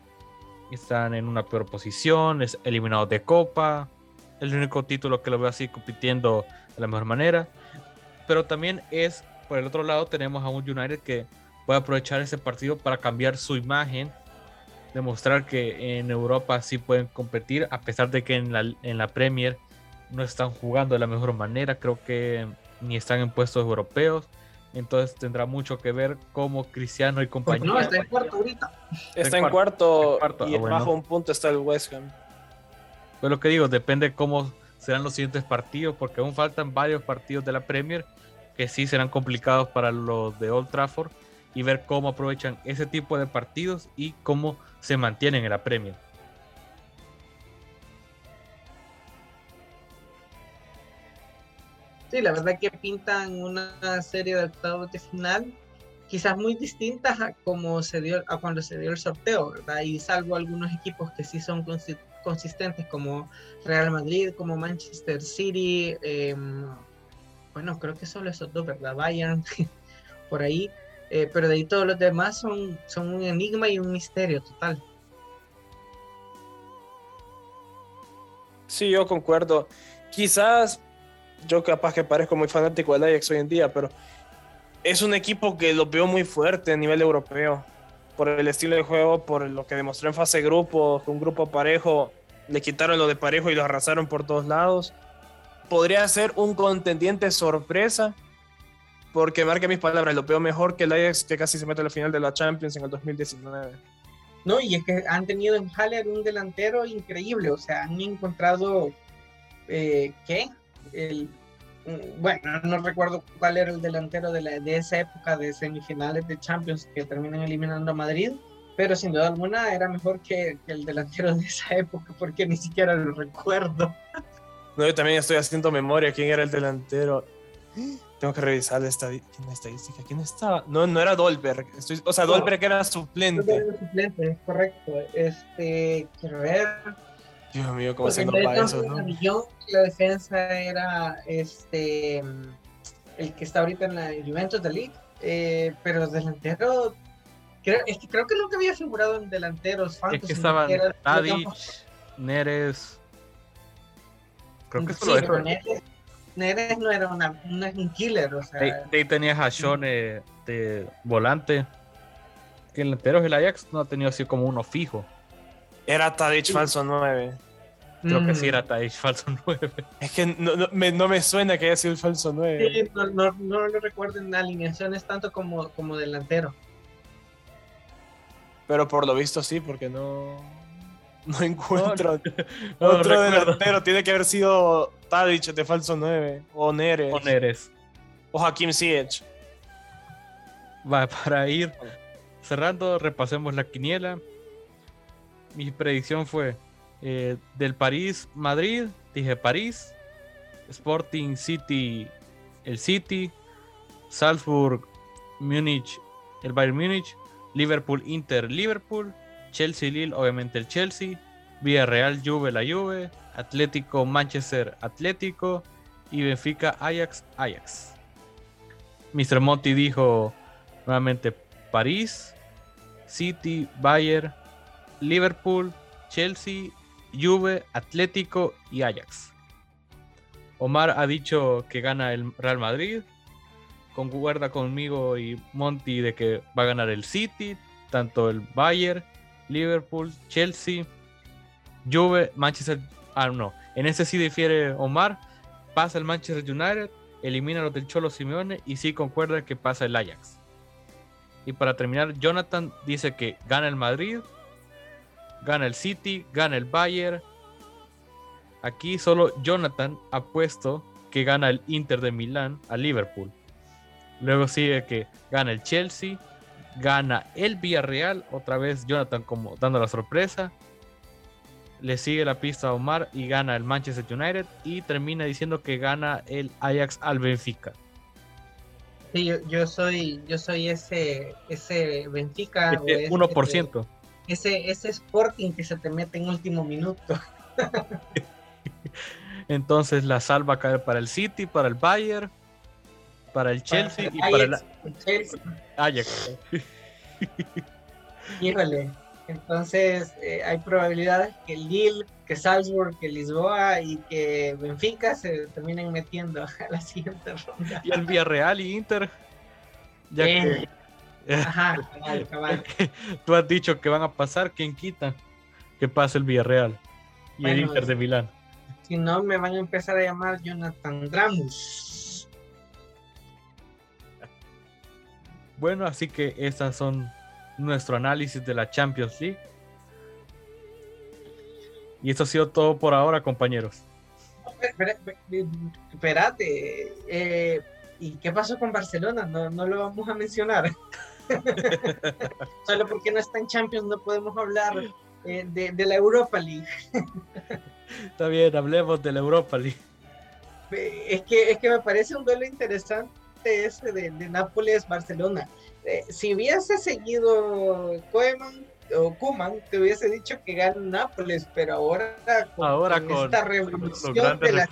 están en una peor posición, es eliminado de copa, el único título que lo veo así compitiendo de la mejor manera. Pero también es, por el otro lado, tenemos a un United que puede aprovechar ese partido para cambiar su imagen, demostrar que en Europa sí pueden competir, a pesar de que en la, en la Premier no están jugando de la mejor manera, creo que ni están en puestos europeos. Entonces tendrá mucho que ver cómo Cristiano y compañía. No, está en cuarto ahorita. Está, en, cuarto, y ah, bajo un punto está el West Ham. Pues lo que digo, depende cómo serán los siguientes partidos, porque aún faltan varios partidos de la Premier que sí serán complicados para los de Old Trafford y ver cómo aprovechan ese tipo de partidos y cómo se mantienen en la Premier. Sí, la verdad que pintan una serie de octavos de final quizás muy distintas a como se dio a cuando se dio el sorteo, ¿verdad? Y salvo algunos equipos que sí son consistentes como Real Madrid, como Manchester City, em, bueno, creo que solo esos dos, ¿verdad? Bayern, por ahí, eh, pero de ahí todos los demás son, son un enigma y un misterio total. Sí, yo concuerdo. Quizás yo capaz que parezco muy fanático del Ajax hoy en día, pero es un equipo que lo veo muy fuerte a nivel europeo. Por el estilo de juego, por lo que demostró en fase grupo, un grupo parejo, le quitaron lo de parejo y lo arrasaron por todos lados. Podría ser un contendiente sorpresa, porque marque mis palabras, lo veo mejor que el Ajax que casi se mete a la final de la Champions en el 2019. No, y es que han tenido en Haller un delantero increíble, o sea, han encontrado, eh, ¿qué? el, mm, bueno, no recuerdo cuál era el delantero de, la, de esa época de semifinales de Champions que terminan eliminando a Madrid, pero sin duda alguna era mejor que, el delantero de esa época porque ni siquiera lo recuerdo. No, yo también estoy haciendo memoria quién era el delantero. Tengo que revisar la estadística. ¿Quién estaba? No, no era Dolberg. o sea, Dolberg era suplente. Era suplente, correcto. Este, quiero ver. Dios mío, ¿cómo se llama eso? ¿no? La defensa era este el que está ahorita en la Juventus de League, eh, pero delantero creo, es que creo que nunca había figurado en delanteros. Es que estaban Tadic, Neres. Creo que solo sí, Neres, Neres, no era una, un killer, o sea. De, ahí tenías a Sean eh, de volante. Que el delantero el Ajax no ha tenido así como uno fijo. Era Tadic falso 9. Creo que sí mm. era Tadic falso 9. Es que no, no, me, no, me, suena que haya sido el falso 9. Sí, no, no, no, lo recuerdo en alineaciones tanto como, como delantero. Pero por lo visto sí, porque no, no encuentro otro delantero. Tiene que haber sido Tadic de falso 9 o Neres. O Neres. O Hakim Ziyech. Va, para ir cerrando, repasemos la quiniela mi predicción fue eh, del París-Madrid, dije París, Sporting City, el City, Salzburg, Múnich, el Bayern Múnich, Liverpool, Inter, Liverpool, Chelsea, Lille, obviamente el Chelsea, Villarreal, Juve, la Juve, Atlético, Manchester, Atlético y Benfica, Ajax, Ajax. Mr. Monti dijo nuevamente París, City, Bayern, Liverpool, Chelsea, Juve, Atlético y Ajax. Omar ha dicho que gana el Real Madrid. Concuerda conmigo y Monty de que va a ganar el City, tanto el Bayern, Liverpool, Chelsea, Juve, Manchester. Ah, no. En ese sí difiere Omar. Pasa el Manchester United, elimina los del Cholo Simeone y sí concuerda que pasa el Ajax. Y para terminar, Jonathan dice que gana el Madrid, gana el City, gana el Bayern. Aquí solo Jonathan ha puesto que gana el Inter de Milán a Liverpool. Luego sigue que gana el Chelsea, gana el Villarreal, otra vez Jonathan como dando la sorpresa. Le sigue la pista a Omar y gana el Manchester United y termina diciendo que gana el Ajax al Benfica. Sí, yo, soy yo soy ese ese Benfica 1% ese, ese Sporting que se te mete en último minuto. Entonces la salva a caer para el City, para el Bayern, para el Chelsea y para el Ajax. Híjole. Entonces eh, hay probabilidades que Lille, que Salzburg, que Lisboa y que Benfica se terminen metiendo a la siguiente ronda. Y el Villarreal y Inter. Ya que eh, Ajá, Tú has dicho que van a pasar, ¿quién quita? Que pase el Villarreal y el Inter de Milán. Si no, me van a empezar a llamar Jonathan Dramus. Bueno, así que estas son nuestro análisis de la Champions League. Y eso ha sido todo por ahora, compañeros. Espérate, eh, ¿y qué pasó con Barcelona? No, no lo vamos a mencionar. Solo porque no está en Champions no podemos hablar eh, de, la Europa League. Está bien, hablemos de la Europa League. Es que, es que me parece un duelo interesante ese de, Nápoles-Barcelona. Eh, si hubiese seguido Koeman o Kuman, te hubiese dicho que gana Nápoles, pero ahora con, ahora con, esta revolución de la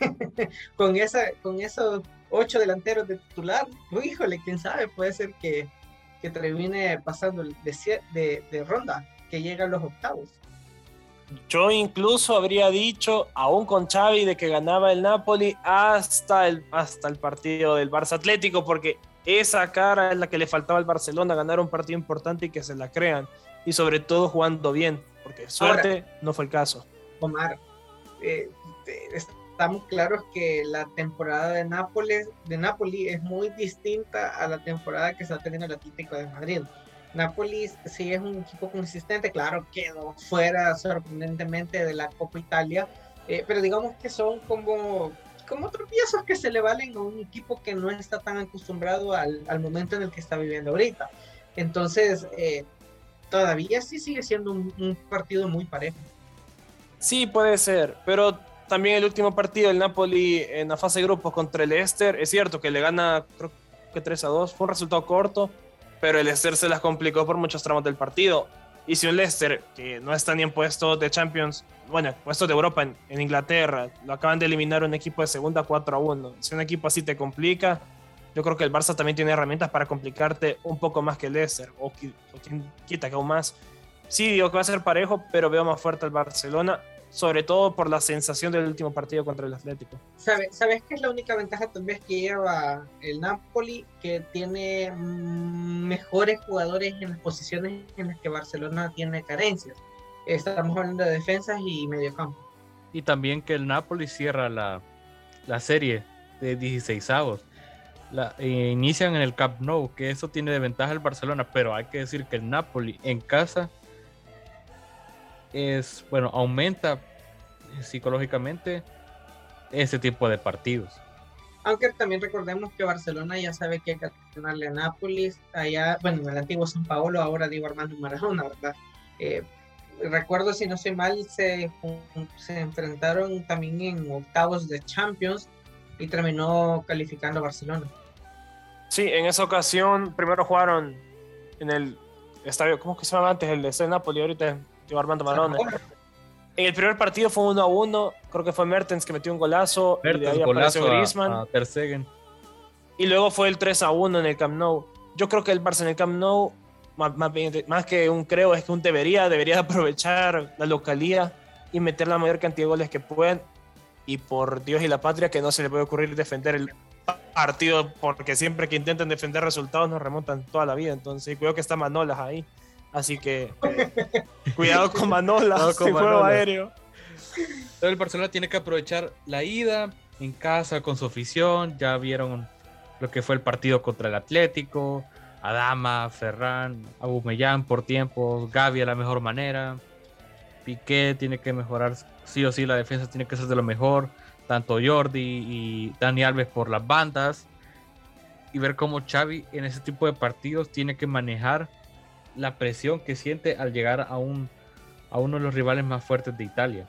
con, esa, con esos ocho delanteros de titular, híjole, quién sabe, puede ser que, que termine pasando de, de, ronda, que llega a los octavos. Yo incluso habría dicho, aún con Xavi, de que ganaba el Napoli hasta el, hasta el partido del Barça Atlético, porque esa cara es la que le faltaba al Barcelona, ganar un partido importante y que se la crean, y sobre todo jugando bien, porque suerte no fue el caso. Omar, eh, estamos claros que la temporada de Nápoles, de Napoli es muy distinta a la temporada que está teniendo el Atlético de Madrid. Nápoles sí es un equipo consistente, claro, quedó fuera sorprendentemente de la Copa Italia, eh, pero digamos que son como, como tropiezos que se le valen a un equipo que no está tan acostumbrado al, al momento en el que está viviendo ahorita. Entonces, eh, todavía sí sigue siendo un, partido muy parejo. Sí, puede ser, pero también el último partido del Napoli en la fase de grupos contra el Leicester, es cierto que le gana creo que 3 a 2, fue un resultado corto, pero el Leicester se las complicó por muchos tramos del partido. Y si un Leicester, que no está ni en puestos de Champions, bueno, puestos de Europa en, Inglaterra, lo acaban de eliminar un equipo de segunda 4 a 1. Si un equipo así te complica, yo creo que el Barça también tiene herramientas para complicarte un poco más que el Leicester, o, o quien quita que aún más. Sí, digo que va a ser parejo, pero veo más fuerte al Barcelona sobre todo por la sensación del último partido contra el Atlético. ¿Sabes, ¿Sabes qué es la única ventaja vez que lleva el Napoli? Que tiene mm, mejores jugadores en las posiciones en las que Barcelona tiene carencias. Estamos hablando de defensas y mediocampo. Y también que el Napoli cierra la, la serie de 16 avos. La, eh, inician en el Camp Nou, que eso tiene de ventaja el Barcelona, pero hay que decir que el Napoli en casa es, bueno, aumenta psicológicamente ese tipo de partidos. Aunque también recordemos que Barcelona ya sabe que hay que ganarle a Nápoles, allá, bueno, en el antiguo San Paolo, ahora digo Armando Maradona, ¿verdad? Eh, recuerdo, si no soy mal, se, se enfrentaron también en octavos de Champions y terminó calificando a Barcelona. Sí, en esa ocasión primero jugaron en el estadio, ¿cómo que se llama antes? El de Napoli, ahorita Armando Marone. En el primer partido fue 1 a 1. Creo que fue Mertens que metió un golazo. Mertens, y golazo Griezmann. y luego fue el 3 a 1 en el Camp Nou. Yo creo que el Barça en el Camp Nou, más, que un creo, es que un debería, debería aprovechar la localía y meter la mayor cantidad de goles que puedan. Y por Dios y la patria, que no se le puede ocurrir defender el partido, porque siempre que intenten defender resultados nos remontan toda la vida. Entonces, creo que está Manolas ahí. Así que cuidado con Manola, con juego aéreo. Todo el Barcelona tiene que aprovechar la ida en casa con su afición. Ya vieron lo que fue el partido contra el Atlético. Adama, Ferran, Abumellán por tiempos, Gaby a la mejor manera. Piqué tiene que mejorar, sí o sí, la defensa tiene que ser de lo mejor. Tanto Jordi y Dani Alves por las bandas. Y ver cómo Xavi en ese tipo de partidos tiene que manejar la presión que siente al llegar a, un, a uno de los rivales más fuertes de Italia.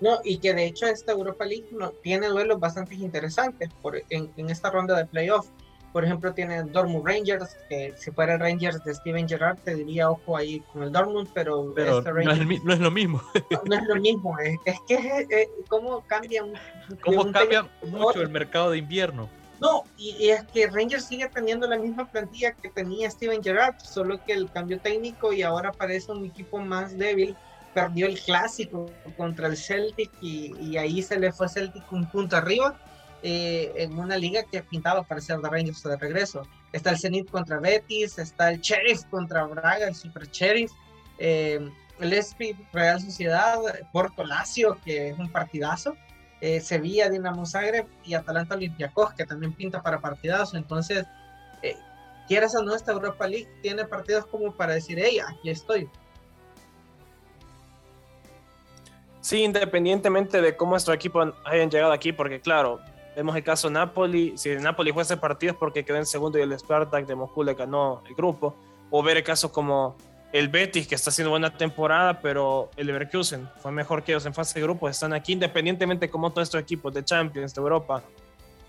No, y que de hecho esta Europa League no, tiene duelos bastante interesantes por, en, esta ronda de playoff. Por ejemplo, tiene Dortmund Rangers, que si fuera el Rangers de Steven Gerrard, te diría ojo ahí con el Dortmund, pero, pero este no, es, lo mismo. No, es lo mismo, es, que es, cómo cambia, ¿Cómo cambia mucho el mercado de invierno. No, y, es que Rangers sigue teniendo la misma plantilla que tenía Steven Gerrard, solo que el cambio técnico y ahora parece un equipo más débil. Perdió el clásico contra el Celtic y, ahí se le fue Celtic un punto arriba eh, en una liga que pintaba para ser de Rangers de regreso. Está el Zenit contra Betis, está el Sheriff contra Braga, el Super Sheriff. Eh, el Esprit Real Sociedad, Porto Lazio, que es un partidazo eh, Sevilla, Dinamo Zagreb y Atalanta Olympiacos, que también pinta para partidazo. Entonces, eh, quieras o no, esta Europa League tiene partidos como para decir, hey, aquí estoy. Sí, independientemente de cómo nuestro equipo hayan llegado aquí, porque claro, vemos el caso Napoli, si el Napoli juega ese partido es porque quedó en segundo y el Spartak de Moscú le ganó el grupo, o ver el caso como el Betis, que está haciendo buena temporada, pero el Leverkusen fue mejor que ellos en fase de grupo, están aquí independientemente de cómo todos estos equipos de Champions, de Europa,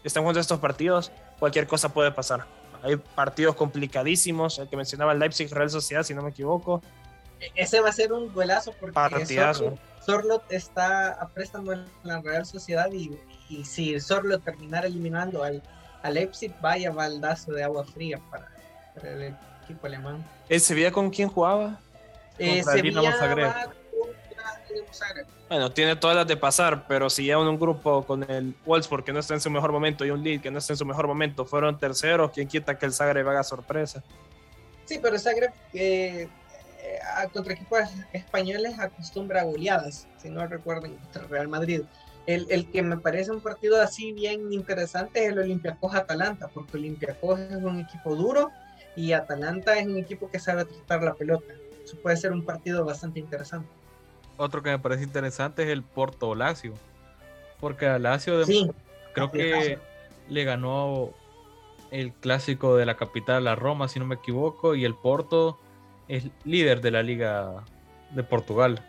están jugando estos partidos, cualquier cosa puede pasar. Hay partidos complicadísimos, el que mencionaba el Leipzig Real Sociedad, si no me equivoco. E-, ese va a ser un duelazo porque Partidazo. Sorlot está a préstamo en la Real Sociedad y, y si Sorlot terminara eliminando al, al Leipzig, vaya baldazo de agua fría para, para el equipo alemán. ¿El Sevilla con quién jugaba? Eh, Contra Sevilla Dinamo Zagreb. Bueno, tiene todas las de pasar, pero si ya en un grupo con el Wolfsburg que no está en su mejor momento y un Lille que no está en su mejor momento fueron terceros, ¿quién quita que el Zagreb haga sorpresa? Sí, pero Zagreb eh, contra equipos españoles acostumbra goleadas, si no recuerden, contra Real Madrid. El, el que me parece un partido así bien interesante es el Olympiacos Atalanta, porque Olympiacos es un equipo duro y Atalanta es un equipo que sabe tratar la pelota. Eso puede ser un partido bastante interesante. Otro que me parece interesante es el Porto Lazio. Porque a Lazio de- Sí, creo que le ganó el clásico de la capital a Roma, si no me equivoco, y el Porto es líder de la liga de Portugal.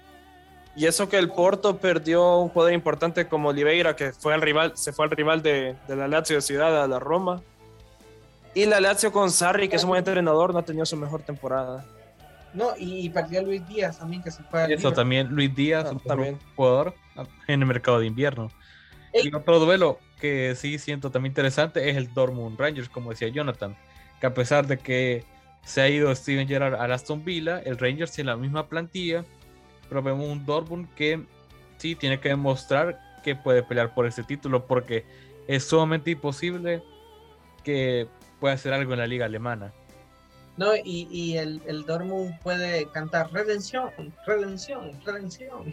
Y eso que el Porto perdió un jugador importante como Oliveira, que fue al rival, se fue al rival de, de la Lazio de Ciudad a la Roma. Y la Lazio con Sarri, que es un buen entrenador, no ha tenido su mejor temporada. no, y, y perdió Luis Díaz también, que se fue al Eso también, Luis Díaz, Ah, un también. jugador en el mercado de invierno. Ey. Y otro duelo que sí siento también interesante es el Dortmund Rangers, como decía Jonathan, que a pesar de que se ha ido Steven Gerrard al Aston Villa, el Rangers tiene la misma plantilla, pero vemos un Dortmund que sí tiene que demostrar que puede pelear por ese título, porque es sumamente imposible que pueda hacer algo en la liga alemana. No, y, y el, el Dortmund puede cantar redención, redención, redención.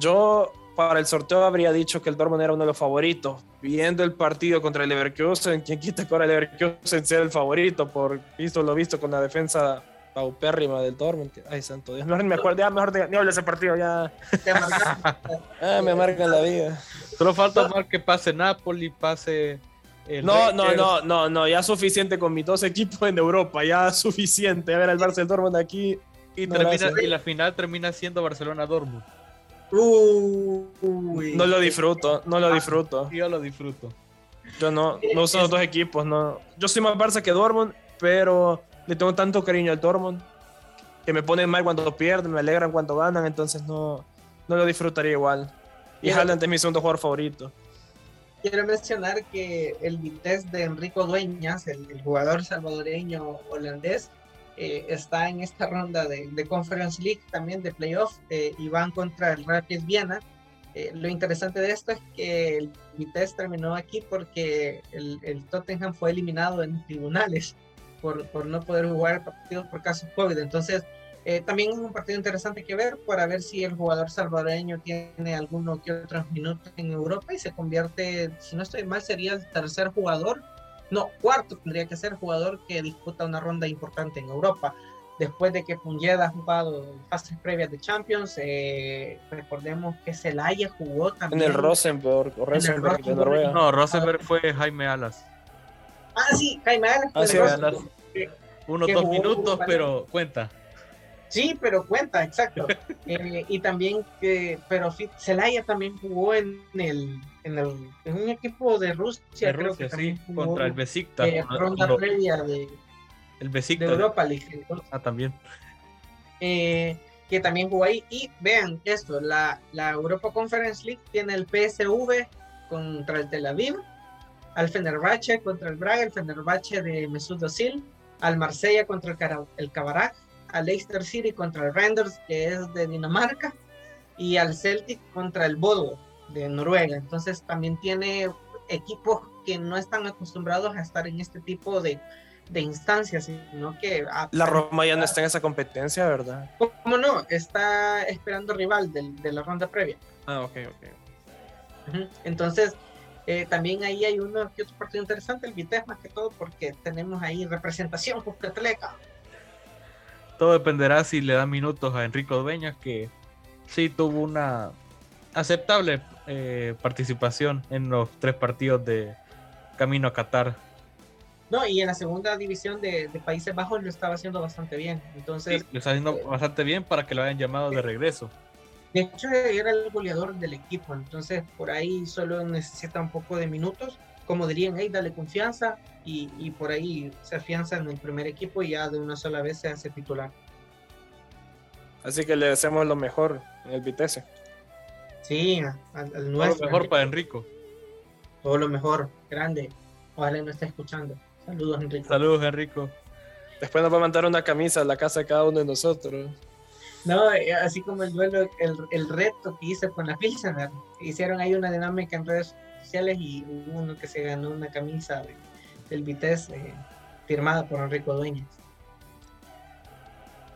Yo para el sorteo habría dicho que el Dortmund era uno de los favoritos. Viendo el partido contra el Leverkusen, quien quita que ahora el Leverkusen sea el favorito por visto lo visto con la defensa paupérrima del Dortmund. Ay, santo Dios, mejor me acuerdo, ya mejor de- ni hablo de ese partido, ya ah, me amargan la vida. Solo falta más que pase Napoli, pase... el No, no, Rangers. no, no, no, ya suficiente con mis dos equipos en Europa, ya suficiente. A ver, el Barça y el Dortmund aquí. Y, No, termina, y la final termina siendo Barcelona-Dortmund. Uy. No lo disfruto, no lo disfruto. Yo lo disfruto. Yo no, no uso los dos equipos, no. Yo soy más Barça que Dortmund, pero le tengo tanto cariño al Dortmund que me ponen mal cuando pierden, me alegran cuando ganan, entonces no, no lo disfrutaría igual. Y. Haaland es mi segundo jugador favorito. Quiero mencionar que el Vitesse de Enrico Dueñas, el, el jugador salvadoreño holandés, eh, está en esta ronda de, de Conference League, también de playoff, eh, y van contra el Rapid Viena. Eh, lo interesante de esto es que el Vitesse terminó aquí porque el, el Tottenham fue eliminado en tribunales por, por no poder jugar partidos por caso COVID. Entonces, eh, también es un partido interesante que ver para ver si el jugador salvadoreño tiene alguno que otros minutos en Europa y se convierte, si no estoy mal, sería el tercer jugador, no, cuarto tendría que ser jugador que disputa una ronda importante en Europa. Después de que Punjeda ha jugado en fases previas de Champions, eh, recordemos que Celaya jugó En también. el Rosenborg, o Rosenborg de Rosenborg. Noruega. No, Rosenberg fue Jaime Alas. Ah, sí, Jaime Alas. Ah, fue sí, de Alas. Rosenborg. Unos Que dos minutos, pero cuenta. Sí, pero cuenta, exacto. Eh, y también que, pero Celaya también jugó en el, en el, en un equipo de Rusia, De creo Rusia, que sí, jugó, contra el Besiktas. eh, ronda previa de, el de Besiktas. Europa League. Entonces, Ah, también. eh, que también jugó ahí. Y vean esto, la, la Europa Conference League tiene el PSV contra el Tel Aviv, al Fenerbahce contra el Braga, el Fenerbahce de Mesut Özil, al Marsella contra el, Cara- el Kabarak, al Leicester City contra el Randers, que es de Dinamarca, y al Celtic contra el Bodo de Noruega. Entonces también tiene equipos que no están acostumbrados a estar en este tipo de, de instancias, sino que... a- La Roma ya no está en esa competencia, ¿verdad? ¿Cómo no? Está esperando rival del- de la ronda previa. Ah, ok, ok. Entonces, eh, también ahí hay uno que otro partido interesante, el Vitesse más que todo, porque tenemos ahí representación cuscatleca. Todo dependerá si le dan minutos a Enrico Dueñas, que sí tuvo una aceptable eh, participación en los tres partidos de camino a Qatar. No, y en la segunda división de, de Países Bajos lo estaba haciendo bastante bien. Entonces, Sí, lo está haciendo eh, bastante bien para que lo hayan llamado de regreso. de hecho, era el goleador del equipo. Entonces, por ahí solo necesita un poco de minutos. Como dirían, hey, dale confianza. Y, y por ahí se afianza en el primer equipo y ya de una sola vez se hace titular. Así que le deseamos lo mejor en el Vitesse. Sí, al, al Todo lo nuestro. mejor para Enrico. Todo lo mejor. Grande. Ojalá no esté escuchando. Saludos, Enrique. Saludos, Enrico. Después nos va a mandar una camisa a la casa de cada uno de nosotros. No, eh, así como el duelo, el, el reto que hice con la Pilsener. Hicieron ahí una dinámica en redes y hubo uno que se ganó una camisa de- del Vitesse eh, firmada por Enrico Dueñas.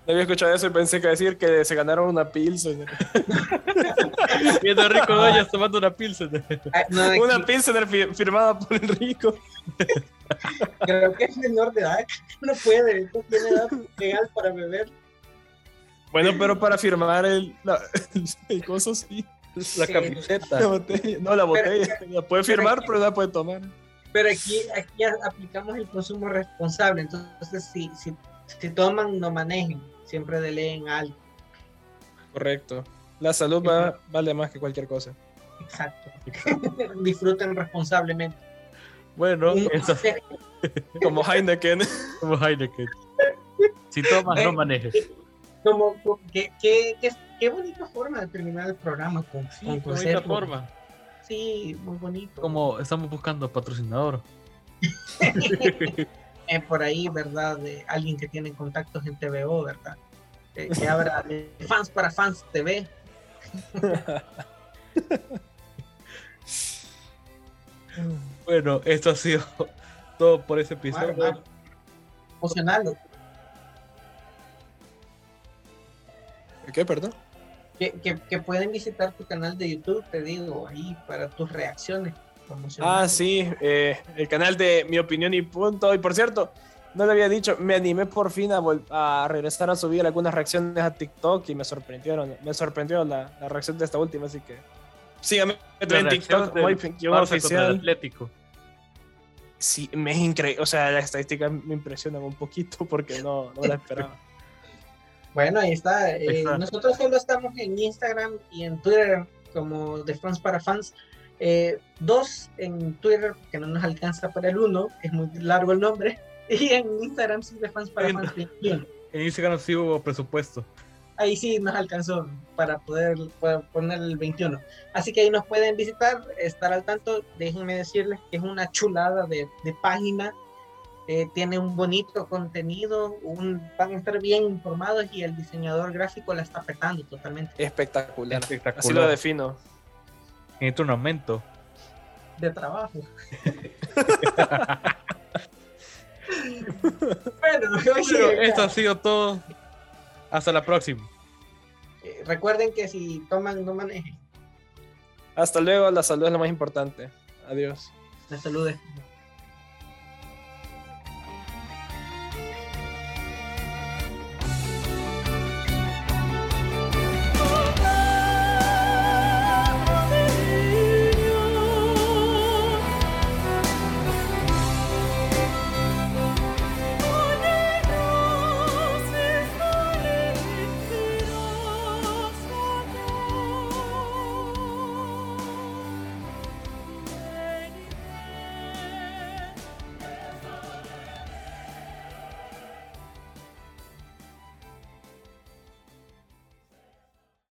No había escuchado eso y pensé que decir que se ganaron una Pilsen. Viendo a Enrico Doñas tomando una pilsen. Ah, no, aquí Una Pilsener fi- firmada por Enrico. creo que es menor de edad, no puede, no tiene edad legal para beber. Bueno, pero para firmar el, la, el coso sí. La Sí. camiseta. La botella. No, la botella. La puede firmar, pero no la puede tomar. Pero aquí, aquí aplicamos el consumo responsable, entonces si, si, si toman, no manejen, siempre deleen algo. Correcto. La salud va- vale más que cualquier cosa. Exacto. Disfruten responsablemente. Bueno, eso Como Heineken. como Heineken. Si tomas, no manejes. como, como- qué, qué, qué, qué bonita forma de terminar el programa con, Sí, con qué bonita forma. Sí, muy bonito. Como estamos buscando patrocinador. Eh, por ahí, ¿verdad? De alguien que tiene contactos en TVO, ¿verdad? Eh, que abra de fans para fans TV. Bueno, esto ha sido todo por ese episodio. Claro, claro. Emocional. ¿Qué, perdón? Que, que, que pueden visitar tu canal de YouTube, te digo, ahí para tus reacciones. Ah, sí, eh, el canal de Mi Opinión y Punto. Y por cierto, no le había dicho, me animé por fin a, vol- a regresar a subir algunas reacciones a TikTok y me sorprendieron. Me sorprendió la, la reacción de esta última, así que síganme en reacción TikTok, del muy el oficial. Atlético. Sí, me es increíble. O sea, las estadísticas me impresionan un poquito porque no, no la esperaba. Bueno, ahí está. eh. Nosotros solo estamos en Instagram y en Twitter como de fans para fans. Eh, dos en Twitter, que no nos alcanza para el uno, es muy largo el nombre. Y en Instagram sí de fans para fans 21. En Instagram sí hubo presupuesto. Ahí sí nos alcanzó para poder, poder poner el 21. Así que ahí nos pueden visitar, estar al tanto. Déjenme decirles que es una chulada de, de página. Eh, tiene un bonito contenido, un, van a estar bien informados y el diseñador gráfico la está petando totalmente. Espectacular. Así lo Espectacular. defino. Necesito un aumento. de trabajo. bueno, oye, Bueno, esto ha sido todo. Hasta la próxima. eh, recuerden que si toman, no manejen. Hasta luego, la salud es lo más importante. Adiós. La salud es